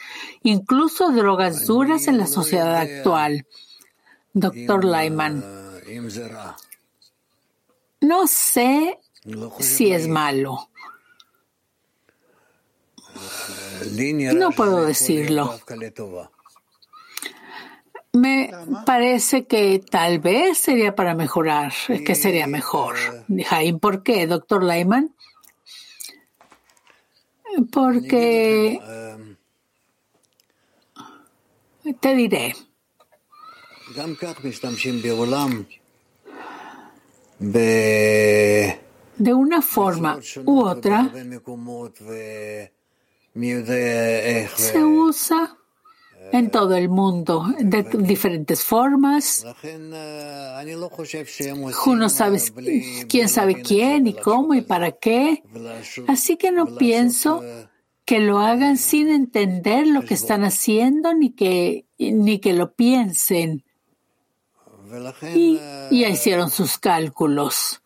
incluso drogas duras en la sociedad actual? Doctor Lyman. No sé si es malo. No puedo decirlo. Me parece que tal vez sería para mejorar, que sería mejor. Jaime, ¿por qué, doctor Lyman? Porque te diré. De una forma u otra, se usa en todo el mundo, de diferentes formas. Uno sabe quién sabe quién y cómo y para qué. Así que no pienso que lo hagan sin entender lo que están haciendo ni que, ni que lo piensen. Y ya hicieron sus cálculos.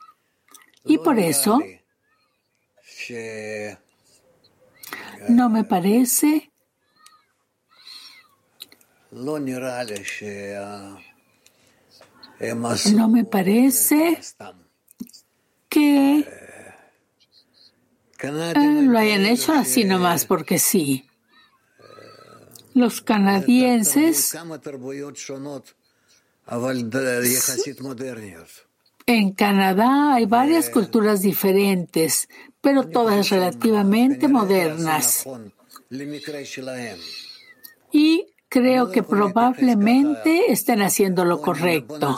Y por eso no me parece no me parece que lo hayan hecho así nomás porque sí. Los canadienses en Canadá hay varias culturas diferentes, pero todas relativamente modernas. Y creo que probablemente estén haciendo lo correcto.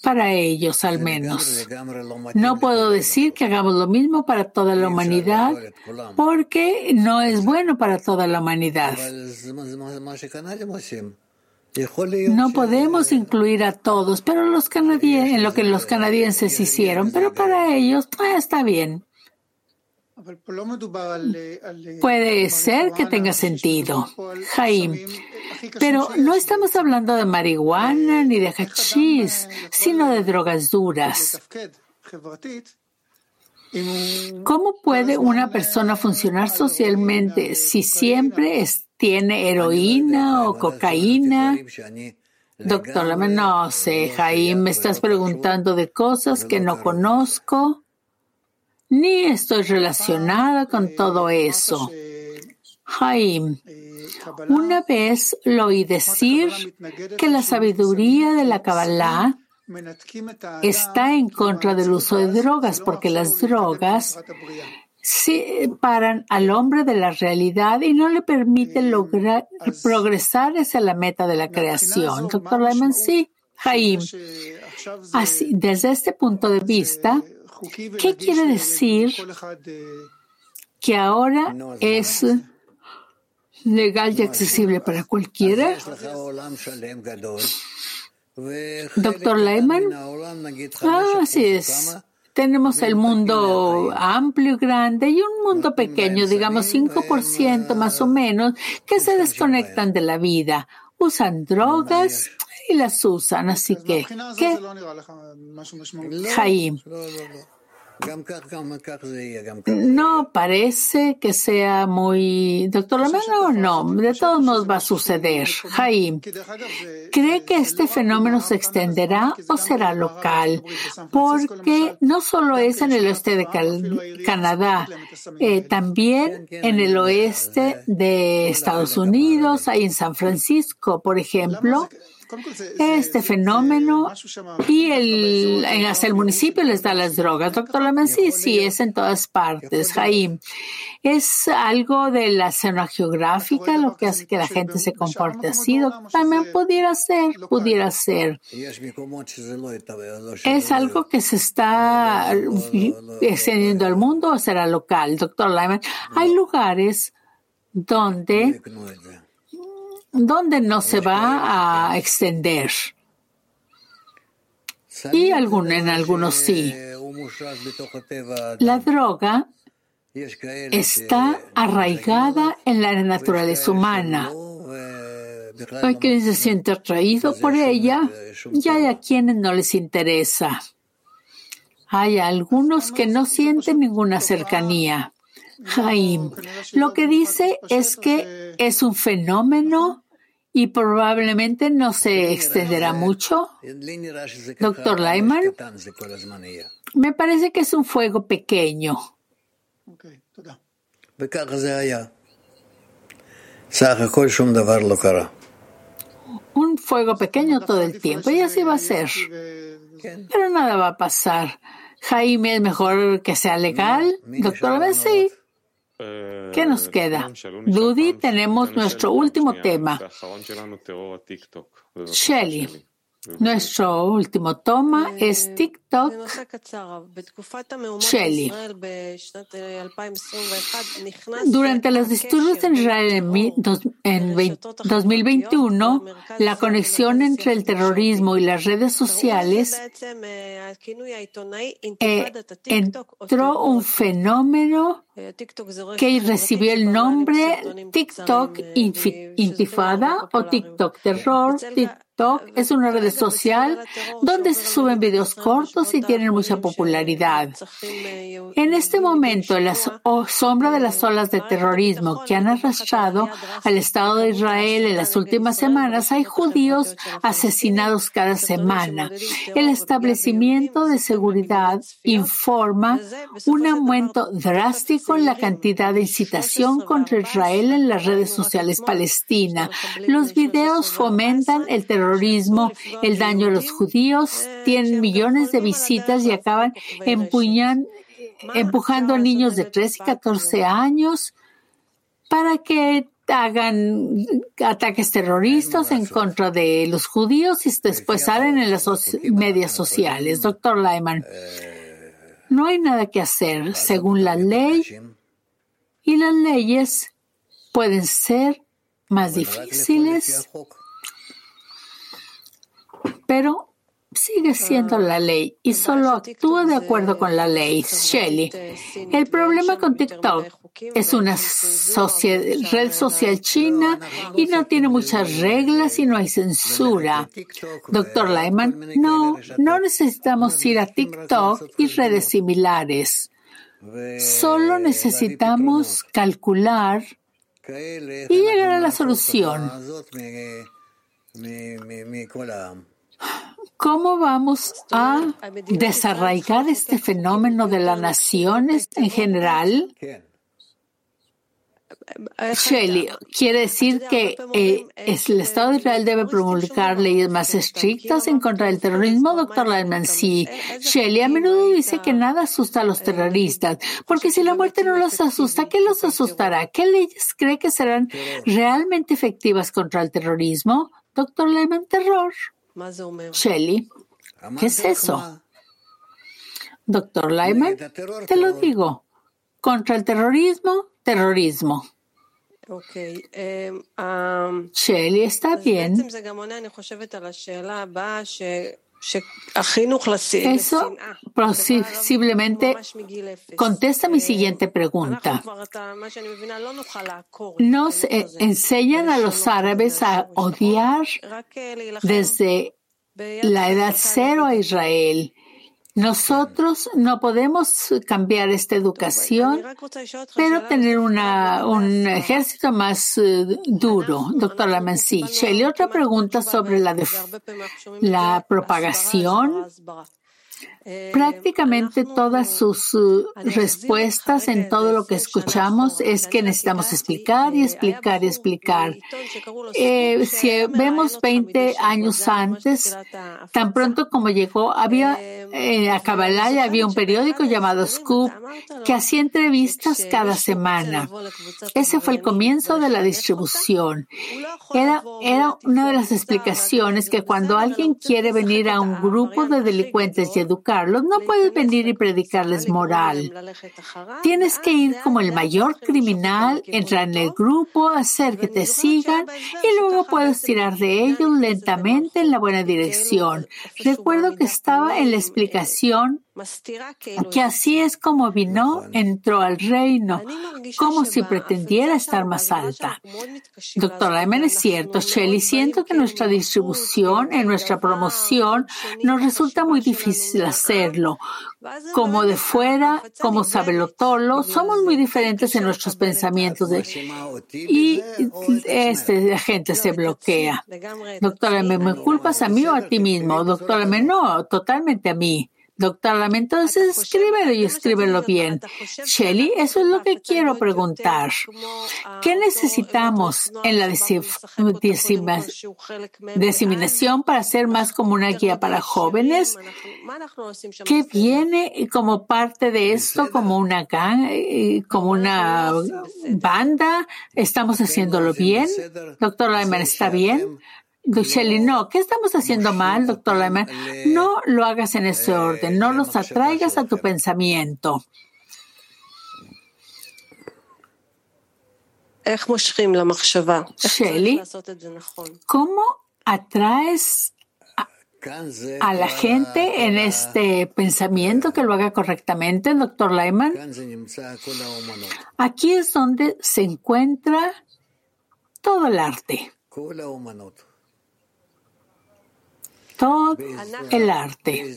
Para ellos, al menos. No puedo decir que hagamos lo mismo para toda la humanidad, porque no es bueno para toda la humanidad. No podemos incluir a todos, pero los canadienses, en lo que los canadienses hicieron, pero para ellos pues, está bien. Puede ser que tenga sentido, Jaim, pero no estamos hablando de marihuana ni de hachís, sino de drogas duras. ¿Cómo puede una persona funcionar socialmente si siempre tiene heroína o cocaína? Doctor, no sé, Jaim, me estás preguntando de cosas que no conozco ni estoy relacionada con todo eso. Jaim, una vez lo oí decir que la sabiduría de la Kabbalah está en contra del uso de drogas porque las drogas separan al hombre de la realidad y no le permiten lograr progresar hacia la meta de la creación. Doctor Lehman, sí, Jaim. Así, desde este punto de vista, ¿Qué quiere decir que ahora es legal y accesible para cualquiera? Doctor Lehman, ah, así es. Tenemos el mundo amplio y grande y un mundo pequeño, digamos 5% más o menos, que se desconectan de la vida, usan drogas y las usan. Así que, ¿qué? Jaim. No parece que sea muy... Doctor Lamano, no, de todos modos va a suceder. Jaim, ¿cree que este fenómeno se extenderá o será local? Porque no solo es en el oeste de Canadá, eh, también en el oeste de Estados Unidos, hay en San Francisco, por ejemplo. Este fenómeno y el, hasta el municipio les da las drogas. Doctor Lamen, sí, sí, es en todas partes. Jaim, es algo de la zona geográfica lo que hace que la gente se comporte así. También pudiera ser, pudiera ser. Es algo que se está extendiendo al mundo o será local. Doctor Lyman, hay lugares donde, donde no se va a extender. Y en algunos sí. La droga está arraigada en la naturaleza humana. Hay quien se siente atraído por ella y hay a quienes no les interesa. Hay algunos que no sienten ninguna cercanía. Jaim, lo que dice es que es un fenómeno y probablemente no se extenderá mucho. Doctor Lyman, me parece que es un fuego pequeño. Un fuego pequeño todo el tiempo y así va a ser. Pero nada va a pasar. Jaime es mejor que sea legal. Doctor sí. ¿Qué nos queda? Dudy, tenemos nuestro último tema. Shelly. Nuestro último toma es TikTok Shelly. Durante los disturbios en Israel en 2021, la conexión entre el terrorismo y las redes sociales eh, entró un fenómeno que recibió el nombre TikTok Intifada o TikTok Terror, TikTok es una red social donde se suben videos cortos y tienen mucha popularidad. En este momento, en la sombra de las olas de terrorismo que han arrastrado al Estado de Israel en las últimas semanas, hay judíos asesinados cada semana. El establecimiento de seguridad informa un aumento drástico en la cantidad de incitación contra Israel en las redes sociales palestinas. Los videos fomentan el terrorismo el daño a los judíos, tienen millones de visitas y acaban empujando a niños de 13 y 14 años para que hagan ataques terroristas en contra de los judíos y después salen en las medias sociales. Doctor Lyman, no hay nada que hacer según la ley y las leyes pueden ser más difíciles pero sigue siendo la ley y solo actúa de acuerdo con la ley. Shelly, el problema con TikTok es una red social china y no tiene muchas reglas y no hay censura. Doctor Lyman, no, no necesitamos ir a TikTok y redes Solo necesitamos calcular y llegar a la solución. ¿Cómo vamos a desarraigar este fenómeno de las naciones en general? Shelley, quiere decir que eh, el Estado de Israel debe promulgar leyes más estrictas en contra del terrorismo, doctor Lyman. Sí, Shelley a menudo dice que nada asusta a los terroristas, porque si la muerte no los asusta, ¿qué los asustará? ¿Qué leyes cree que serán realmente efectivas contra el terrorismo? Doctor Lyman, terror. Shelly, ¿qué es eso? Doctor Lyman, te lo digo. Contra el terrorismo, terrorismo. Shelly, está bien. Eso posiblemente contesta mi siguiente pregunta. Nos eh, enseñan a los árabes a odiar desde la edad cero a Israel nosotros no podemos cambiar esta educación, pero tener una, un ejército más eh, duro. Doctor Lamansi, Shelly, otra pregunta sobre la, la propagación Prácticamente todas sus uh, respuestas en todo lo que escuchamos es que necesitamos explicar y explicar y explicar. Eh, si vemos 20 años antes, tan pronto como llegó, había eh, a Kabbalah había un periódico llamado Scoop que hacía entrevistas cada semana. Ese fue el comienzo de la distribución. Era, era una de las explicaciones que cuando alguien quiere venir a un grupo de delincuentes y educar no puedes venir y predicarles moral. Tienes que ir como el mayor criminal, entrar en el grupo, hacer que te sigan y luego puedes tirar de ellos lentamente en la buena dirección. Recuerdo que estaba en la explicación que así es como vino, entró al reino, como si pretendiera estar más alta. Doctor Ayman, es cierto, Shelly, siento que nuestra distribución, en nuestra promoción, nos resulta muy difícil hacerlo. Como de fuera, como Sabelotolo, somos muy diferentes en nuestros pensamientos y este, la gente se bloquea. Doctor ¿me culpas a mí o a ti mismo? Doctor no, totalmente a mí. Doctor entonces escríbelo y escríbelo bien. Shelly, eso es lo que quiero preguntar. ¿Qué necesitamos en la diseminación para ser más como una guía para jóvenes? ¿Qué viene como parte de esto, como una gang, como una banda? ¿Estamos haciéndolo bien? Doctor Lyman, ¿está bien? Shelly, no, ¿qué estamos haciendo mal, doctor Lehman? No lo hagas en ese orden, no los atraigas a tu pensamiento. Shelly, ¿cómo atraes a, la gente en este pensamiento que lo haga correctamente, doctor Lyman? Aquí es donde se encuentra todo el arte todo el arte.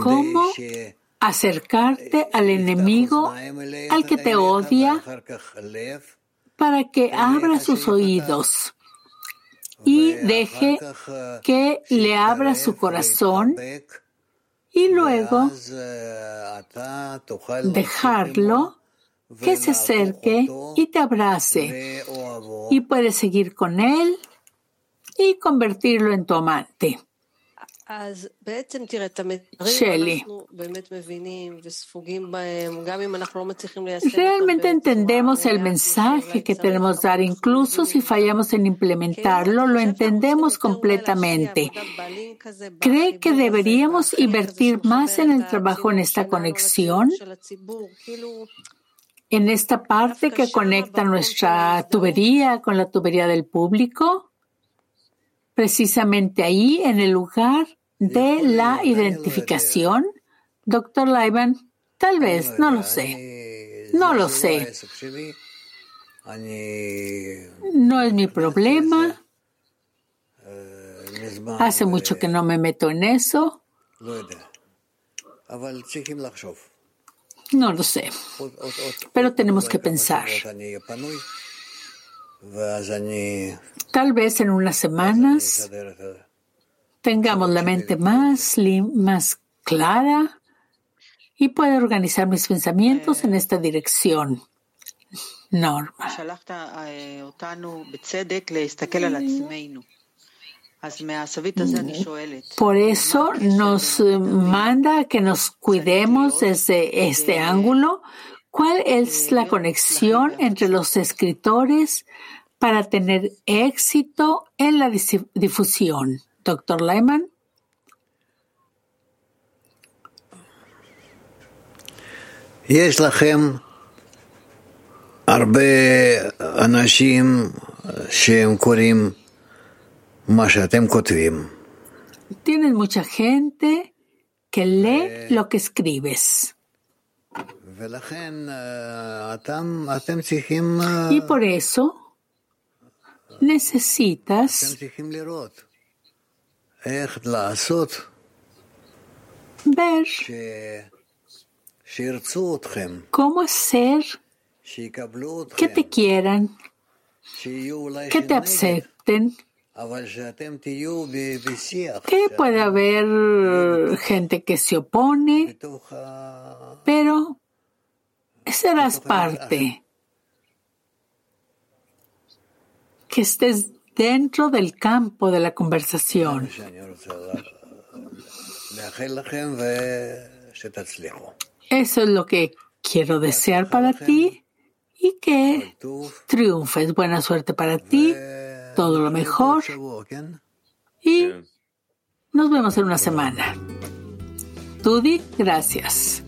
¿Cómo acercarte al enemigo, al que te odia, para que abra sus oídos y deje que le abra su corazón y luego dejarlo que se acerque y te abrace y puedes seguir con él y convertirlo en tu amante. Shelly. Realmente entendemos el mensaje que tenemos dar, incluso si fallamos en implementarlo, lo entendemos completamente. ¿Cree que deberíamos invertir más en el trabajo en esta conexión? En esta parte que conecta nuestra tubería con la tubería del público, precisamente ahí, en el lugar de la identificación. Doctor Lyman, tal vez, no lo sé. No lo sé. No es mi problema. Hace mucho que no me meto en eso. No lo sé, pero tenemos que pensar. Tal vez en unas semanas tengamos la mente más, más clara y pueda organizar mis pensamientos en esta dirección. Norma. Por eso nos manda que nos cuidemos desde este ángulo. ¿Cuál es la conexión entre los escritores para tener éxito en la difusión? Doctor Lehman. Tienes mucha gente que lee lo que escribes. Y por eso necesitas ver cómo hacer que te quieran, que te acepten Que puede haber gente que se opone, pero serás parte. Que estés dentro del campo de la conversación. Eso es lo que quiero desear para ti y que triunfes. Buena suerte para ti, todo lo mejor y nos vemos en una semana. Tudi, gracias.